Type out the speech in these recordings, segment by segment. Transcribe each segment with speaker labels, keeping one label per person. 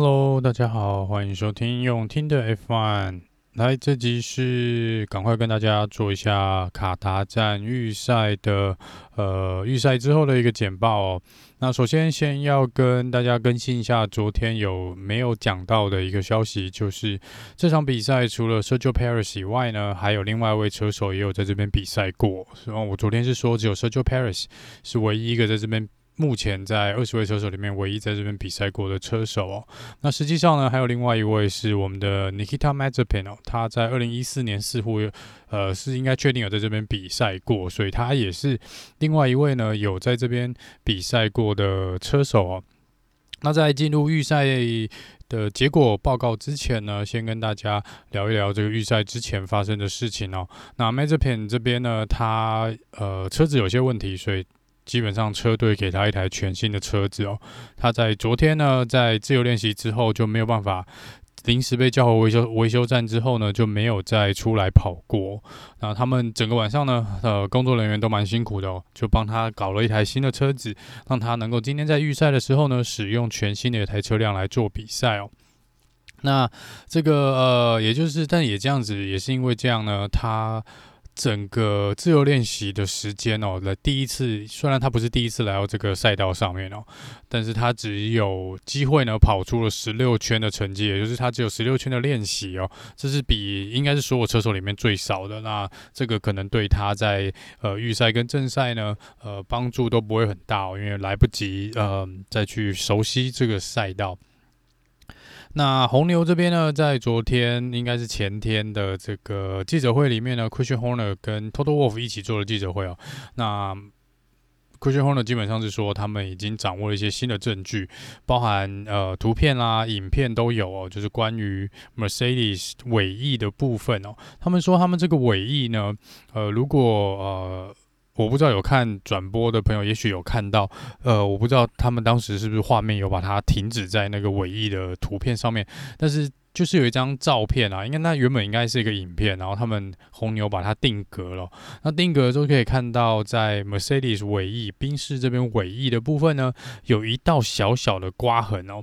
Speaker 1: Hello，大家好，欢迎收听用听的 F1。来，这集是赶快跟大家做一下卡达站预赛的呃预赛之后的一个简报哦。那首先先要跟大家更新一下昨天有没有讲到的一个消息，就是这场比赛除了 Sergio Perez 以外呢，还有另外一位车手也有在这边比赛过。然后我昨天是说只有 Sergio Perez 是唯一一个在这边。目前在二十位车手里面，唯一在这边比赛过的车手哦。那实际上呢，还有另外一位是我们的 Nikita Mazepin 哦，他在二零一四年似乎呃是应该确定有在这边比赛过，所以他也是另外一位呢有在这边比赛过的车手哦。那在进入预赛的结果报告之前呢，先跟大家聊一聊这个预赛之前发生的事情哦。那 Mazepin 这边呢，他呃车子有些问题，所以。基本上车队给他一台全新的车子哦。他在昨天呢，在自由练习之后就没有办法，临时被叫回维修维修站之后呢，就没有再出来跑过。那他们整个晚上呢，呃，工作人员都蛮辛苦的哦，就帮他搞了一台新的车子，让他能够今天在预赛的时候呢，使用全新的一台车辆来做比赛哦。那这个呃，也就是，但也这样子，也是因为这样呢，他。整个自由练习的时间哦，来第一次，虽然他不是第一次来到这个赛道上面哦，但是他只有机会呢跑出了十六圈的成绩，也就是他只有十六圈的练习哦，这是比应该是所有车手里面最少的。那这个可能对他在呃预赛跟正赛呢，呃帮助都不会很大哦，因为来不及呃再去熟悉这个赛道。那红牛这边呢，在昨天应该是前天的这个记者会里面呢，Christian Horner 跟 Toto Wolff 一起做了记者会哦。那 Christian Horner 基本上是说，他们已经掌握了一些新的证据，包含呃图片啦、影片都有哦，就是关于 Mercedes 尾翼的部分哦。他们说他们这个尾翼呢，呃，如果呃。我不知道有看转播的朋友，也许有看到，呃，我不知道他们当时是不是画面有把它停止在那个尾翼的图片上面，但是就是有一张照片啊，应该那原本应该是一个影片，然后他们红牛把它定格了，那定格之后可以看到，在 Mercedes 尾翼宾士这边尾翼的部分呢，有一道小小的刮痕哦。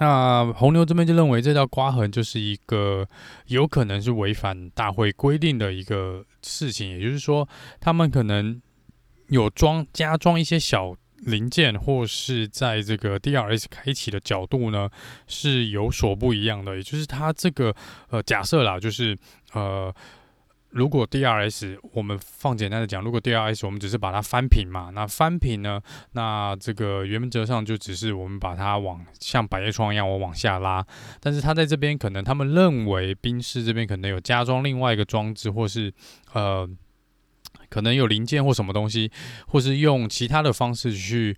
Speaker 1: 那红牛这边就认为这道刮痕就是一个有可能是违反大会规定的一个事情，也就是说，他们可能有装加装一些小零件，或是在这个 DRS 开启的角度呢是有所不一样的，也就是它这个呃假设啦，就是呃。如果 DRS 我们放简单的讲，如果 DRS 我们只是把它翻平嘛，那翻平呢，那这个原则上就只是我们把它往像百叶窗一样我往下拉，但是它在这边可能他们认为宾士这边可能有加装另外一个装置，或是呃可能有零件或什么东西，或是用其他的方式去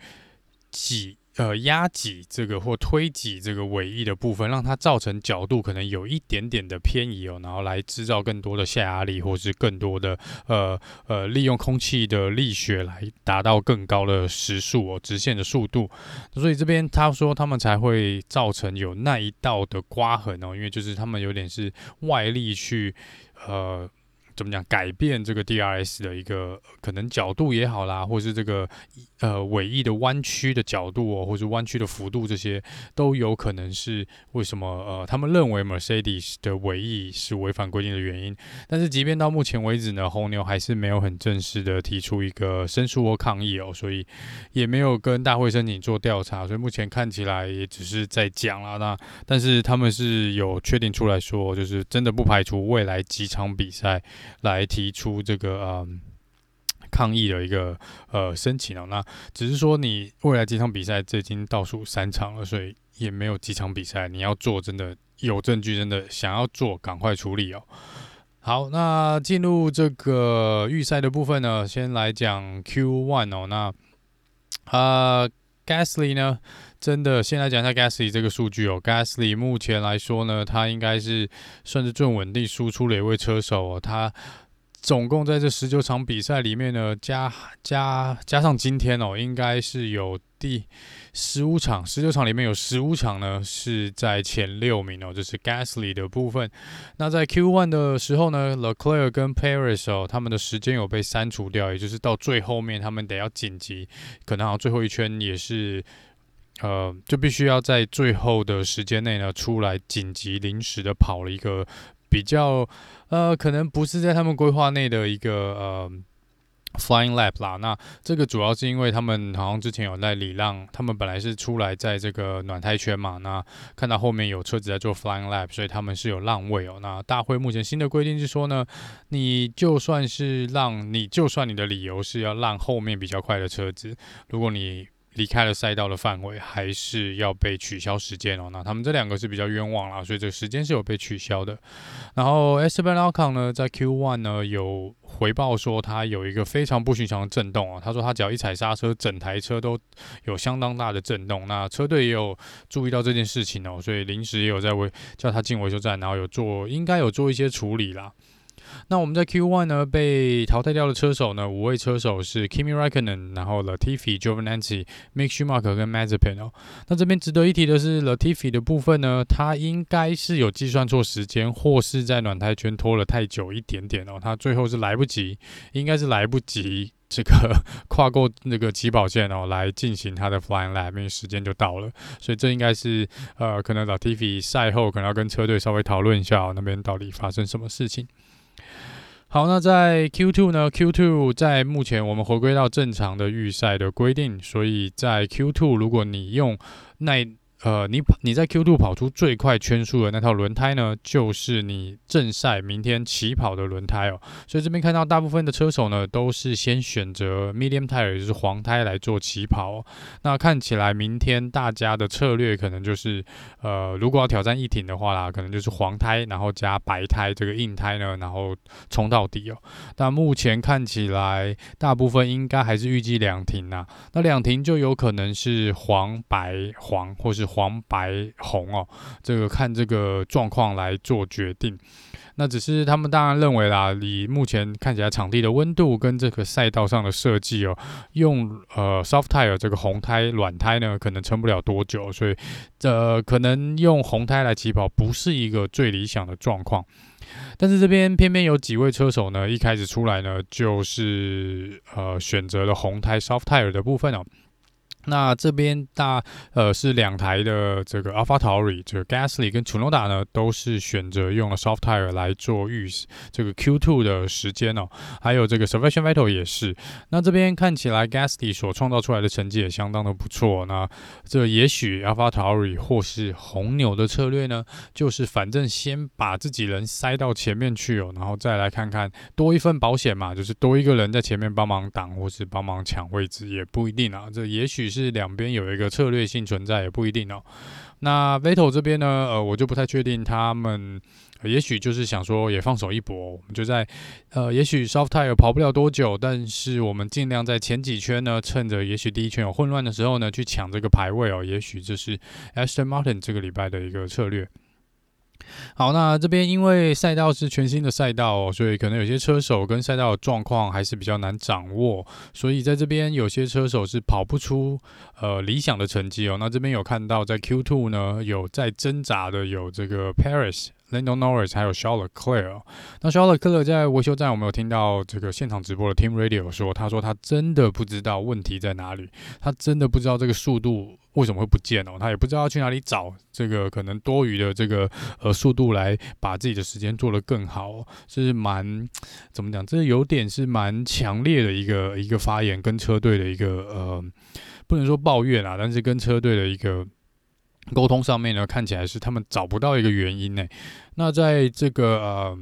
Speaker 1: 挤。呃，压挤这个或推挤这个尾翼的部分，让它造成角度可能有一点点的偏移哦，然后来制造更多的下压力，或是更多的呃呃，利用空气的力学来达到更高的时速哦，直线的速度。所以这边他说他们才会造成有那一道的刮痕哦，因为就是他们有点是外力去呃。怎么讲？改变这个 DRS 的一个可能角度也好啦，或是这个呃尾翼的弯曲的角度哦，或是弯曲的幅度，这些都有可能是为什么呃他们认为 Mercedes 的尾翼是违反规定的原因。但是即便到目前为止呢，红牛还是没有很正式的提出一个申诉或抗议哦，所以也没有跟大会申请做调查，所以目前看起来也只是在讲啦。那但是他们是有确定出来说，就是真的不排除未来几场比赛。来提出这个呃抗议的一个呃申请哦，那只是说你未来几场比赛，这已经倒数三场了，所以也没有几场比赛你要做，真的有证据，真的想要做，赶快处理哦。好，那进入这个预赛的部分呢，先来讲 Q One 哦，那啊 Gasly 呢，真的先来讲一下 Gasly 这个数据哦，Gasly 目前来说呢，他应该是算是最稳定输出的一位车手哦，他。总共在这十九场比赛里面呢，加加加上今天哦，应该是有第十五场，十九场里面有十五场呢是在前六名哦，这是 Gasly 的部分。那在 Q1 的时候呢，Leclerc 跟 Perez 哦，他们的时间有被删除掉，也就是到最后面他们得要紧急，可能好像最后一圈也是。呃，就必须要在最后的时间内呢，出来紧急临时的跑了一个比较，呃，可能不是在他们规划内的一个呃 flying lap 啦。那这个主要是因为他们好像之前有在礼让，他们本来是出来在这个暖胎圈嘛，那看到后面有车子在做 flying lap，所以他们是有让位哦。那大会目前新的规定是说呢，你就算是让你就算你的理由是要让后面比较快的车子，如果你离开了赛道的范围，还是要被取消时间哦。那他们这两个是比较冤枉啦，所以这个时间是有被取消的。然后 Esteban Ocon 呢，在 Q1 呢有回报说他有一个非常不寻常的震动啊。他说他只要一踩刹车，整台车都有相当大的震动。那车队也有注意到这件事情哦，所以临时也有在维叫他进维修站，然后有做应该有做一些处理啦。那我们在 Q1 呢被淘汰掉的车手呢，五位车手是 Kimi Raikkonen，然后 Latifi、Giovinazzi、Mick Schumacher 跟 Mazepin 哦。那这边值得一提的是 Latifi 的部分呢，他应该是有计算错时间，或是在暖胎圈拖了太久一点点哦。他最后是来不及，应该是来不及这个 跨过那个起跑线哦，来进行他的 Flying Lap，因为时间就到了。所以这应该是呃，可能 Latifi 赛后可能要跟车队稍微讨论一下哦，那边到底发生什么事情。好，那在 Q2 呢？Q2 在目前我们回归到正常的预赛的规定，所以在 Q2 如果你用那。呃，你你在 Q2 跑出最快圈数的那套轮胎呢，就是你正赛明天起跑的轮胎哦。所以这边看到大部分的车手呢，都是先选择 medium tire，就是黄胎来做起跑。那看起来明天大家的策略可能就是，呃，如果要挑战一挺的话啦，可能就是黄胎，然后加白胎这个硬胎呢，然后冲到底哦。但目前看起来，大部分应该还是预计两停呐。那两停就有可能是黄白黄，或是。黄白红哦，这个看这个状况来做决定。那只是他们当然认为啦，以目前看起来场地的温度跟这个赛道上的设计哦，用呃 soft tire 这个红胎软胎呢，可能撑不了多久，所以呃可能用红胎来起跑不是一个最理想的状况。但是这边偏偏有几位车手呢，一开始出来呢就是呃选择了红胎 soft tire 的部分哦。那这边大呃是两台的这个 AlphaTauri，这个 Gasly 跟 Tsunoda 呢都是选择用了 Soft Tire 来做预这个 Q2 的时间哦，还有这个 Sebastian Vettel 也是。那这边看起来 Gasly 所创造出来的成绩也相当的不错。那这也许 AlphaTauri 或是红牛的策略呢，就是反正先把自己人塞到前面去哦，然后再来看看多一份保险嘛，就是多一个人在前面帮忙挡或是帮忙抢位置也不一定啊，这也许。是两边有一个策略性存在，也不一定哦。那 Vettel 这边呢，呃，我就不太确定，他们、也许就是想说也放手一搏，我们就在呃，也许 Soft Tire 跑不了多久，但是我们尽量在前几圈呢，趁着也许第一圈有混乱的时候呢，去抢这个排位哦。也许这是 Aston Martin 这个礼拜的一个策略。好，那这边因为赛道是全新的赛道，所以可能有些车手跟赛道的状况还是比较难掌握，所以在这边有些车手是跑不出呃理想的成绩哦。那这边有看到在 Q2 呢，有在挣扎的有这个 Perez。Lando Norris 还有 Charles Leclerc，那 Charles Leclerc 在维修站，我们有听到这个现场直播的 Team Radio 说，他说他真的不知道问题在哪里，他真的不知道这个速度为什么会不见哦，他也不知道去哪里找这个可能多余的这个呃速度来把自己的时间做得更好，是蛮怎么讲？这有点是蛮强烈的一个一个发言，跟车队的一个呃不能说抱怨啊，但是跟车队的一个。沟通上面呢，看起来是他们找不到一个原因呢。那在这个呃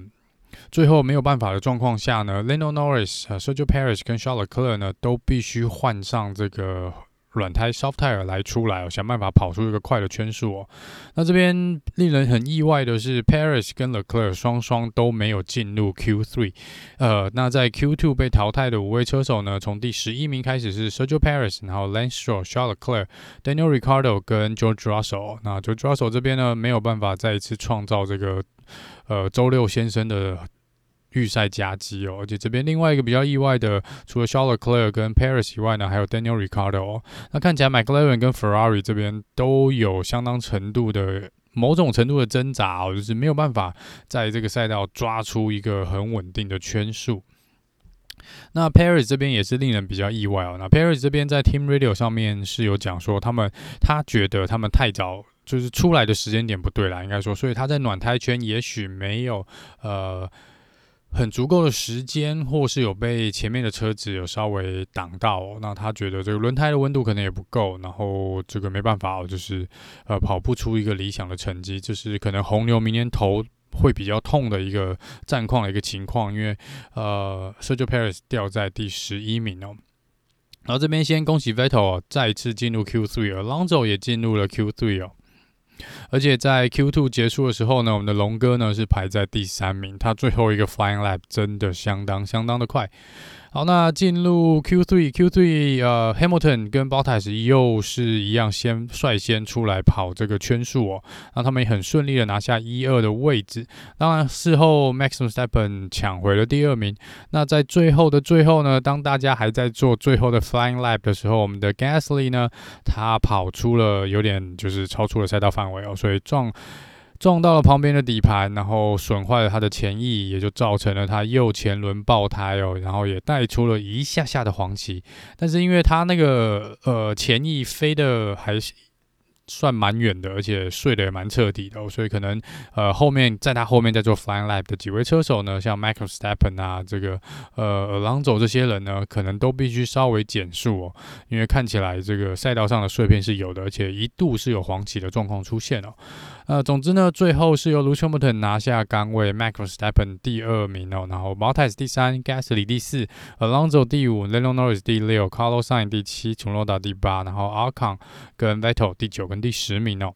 Speaker 1: 最后没有办法的状况下呢，Lando Norris、Sergio Perez 跟 Charles Leclerc 呢都必须换上这个。软胎 soft tire 来出来哦，想办法跑出一个快的圈数哦。那这边令人很意外的是，Paris 跟 Leclerc 双双都没有进入 Q3。呃，那在 Q2 被淘汰的五位车手呢，从第十一名开始是 Sergio Paris，然后 Lance Stroll、Charles Leclerc、Daniel r i c a r d o 跟 George Russell。那 George Russell 这边呢，没有办法再一次创造这个呃周六先生的。预赛佳绩哦，而且这边另外一个比较意外的，除了 Charles c l e r 跟 Paris 以外呢，还有 Daniel r i c a r d o 哦。那看起来 McLaren 跟 Ferrari 这边都有相当程度的某种程度的挣扎哦，就是没有办法在这个赛道抓出一个很稳定的圈数。那 Paris 这边也是令人比较意外哦。那 Paris 这边在 Team Radio 上面是有讲说，他们他觉得他们太早就是出来的时间点不对啦，应该说，所以他在暖胎圈也许没有呃很足够的时间，或是有被前面的车子有稍微挡到。那他觉得这个轮胎的温度可能也不够，然后这个没办法哦，就是呃跑不出一个理想的成绩，就是可能红牛明年头。会比较痛的一个战况的一个情况，因为呃，Sergio Perez 掉在第十一名哦。然后这边先恭喜 Vettel，再一次进入 Q3，Alonso 也进入了 Q3 哦。而且在 Q2 结束的时候呢，我们的龙哥呢是排在第三名，他最后一个 Flying Lap 真的相当相当的快。好，那进入 Q3，Q3 呃，Hamilton 跟 Bottas 又是一样，先率先出来跑这个圈数哦，那他们也很顺利的拿下一二的位置。当然，事后 Max Verstappen 抢回了第二名。那在最后的最后呢，当大家还在做最后的 Flying Lap 的时候，我们的 Gasly 呢，他跑出了有点就是超出了赛道范围哦，所以撞。撞到了旁边的底盘，然后损坏了他的前翼，也就造成了他右前轮爆胎哦，然后也带出了一下下的黄旗。但是因为他那个呃前翼飞的还。算蛮远的，而且睡得也蛮彻底的，所以可能呃后面在他后面在做 flying lap 的几位车手呢，像 Max Verstappen 啊，这个呃 Alonso 这些人呢，可能都必须稍微减速哦，因为看起来这个赛道上的碎片是有的，而且一度是有黄旗的状况出现哦。呃，总之呢，最后是由 Lewis Hamilton 拿下杆位，Max Verstappen 第二名哦，然后 Bottas 第三，Gasly 第四，Alonso 第五，Lando Norris 第六，Carlos Sainz 第七从诺达第八，然后 Ocon 跟 Vettel 第九跟。第十名哦，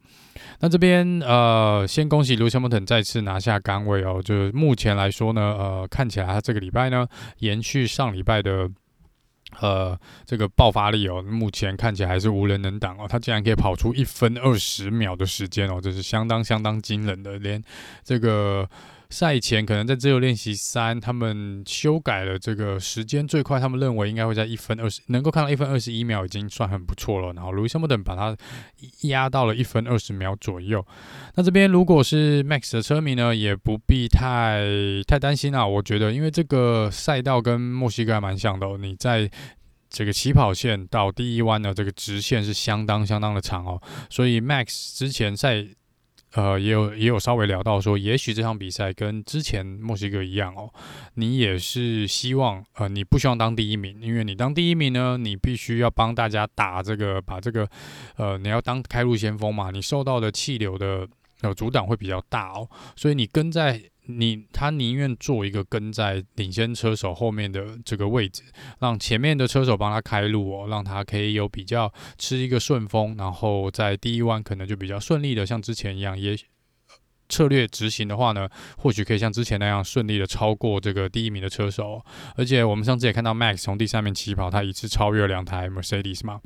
Speaker 1: 那这边呃，先恭喜卢西莫特再次拿下杆位哦。就是目前来说呢，呃，看起来他这个礼拜呢，延续上礼拜的呃这个爆发力哦，目前看起来还是无人能挡哦。他竟然可以跑出一分二十秒的时间哦，这是相当相当惊人的，连这个。赛前可能在自由练习三，他们修改了这个时间最快，他们认为应该会在一分二十，能够看到一分二十一秒已经算很不错了。然后路易斯·汉密尔顿把它压到了一分二十秒左右。那这边如果是 Max 的车迷呢，也不必太太担心啊。我觉得，因为这个赛道跟墨西哥还蛮像的哦，你在这个起跑线到第一弯的这个直线是相当相当的长哦，所以 Max 之前在。呃，也有也有稍微聊到说，也许这场比赛跟之前墨西哥一样哦，你也是希望呃，你不希望当第一名，因为你当第一名呢，你必须要帮大家打这个，把这个呃，你要当开路先锋嘛，你受到的气流的呃阻挡会比较大哦，所以你跟在。你他宁愿做一个跟在领先车手后面的这个位置，让前面的车手帮他开路哦，让他可以有比较吃一个顺风，然后在第一弯可能就比较顺利的像之前一样，也策略执行的话呢，或许可以像之前那样顺利的超过这个第一名的车手。而且我们上次也看到 Max 从第三名起跑，他一次超越了两台 Mercedes 嘛。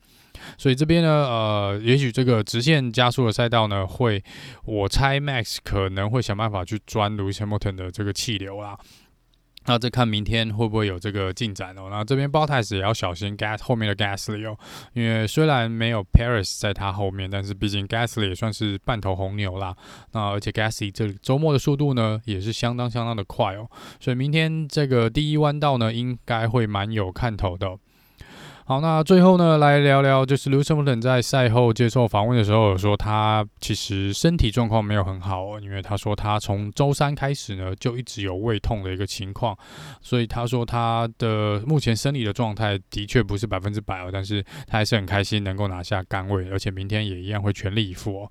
Speaker 1: 所以这边呢，呃，也许这个直线加速的赛道呢，会，我猜 Max 可能会想办法去钻 Lewis Hamilton 的这个气流啦。那再看明天会不会有这个进展哦。那这边 b o t t s 也要小心 Gas 后面的 Gasly 哦，因为虽然没有 Paris 在他后面，但是毕竟 Gasly 也算是半头红牛啦。那而且 Gasly 这周末的速度呢，也是相当相当的快哦。所以明天这个第一弯道呢，应该会蛮有看头的。好，那最后呢，来聊聊，就是 Lewis Hamilton 在赛后接受访问的时候，说他其实身体状况没有很好，因为他说他从周三开始呢，就一直有胃痛的一个情况，所以他说他的目前生理的状态的确不是百分之百哦，但是他还是很开心能够拿下杆位，而且明天也一样会全力以赴哦。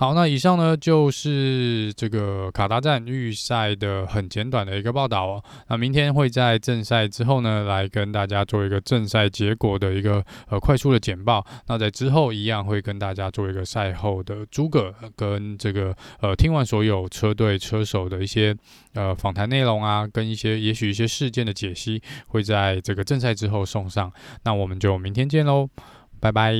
Speaker 1: 好，那以上呢就是这个卡达站预赛的很简短的一个报道哦。那明天会在正赛之后呢，来跟大家做一个正赛结果的一个呃快速的简报。那在之后一样会跟大家做一个赛后的诸葛跟这个呃听完所有车队车手的一些呃访谈内容啊，跟一些也许一些事件的解析，会在这个正赛之后送上。那我们就明天见喽，拜拜。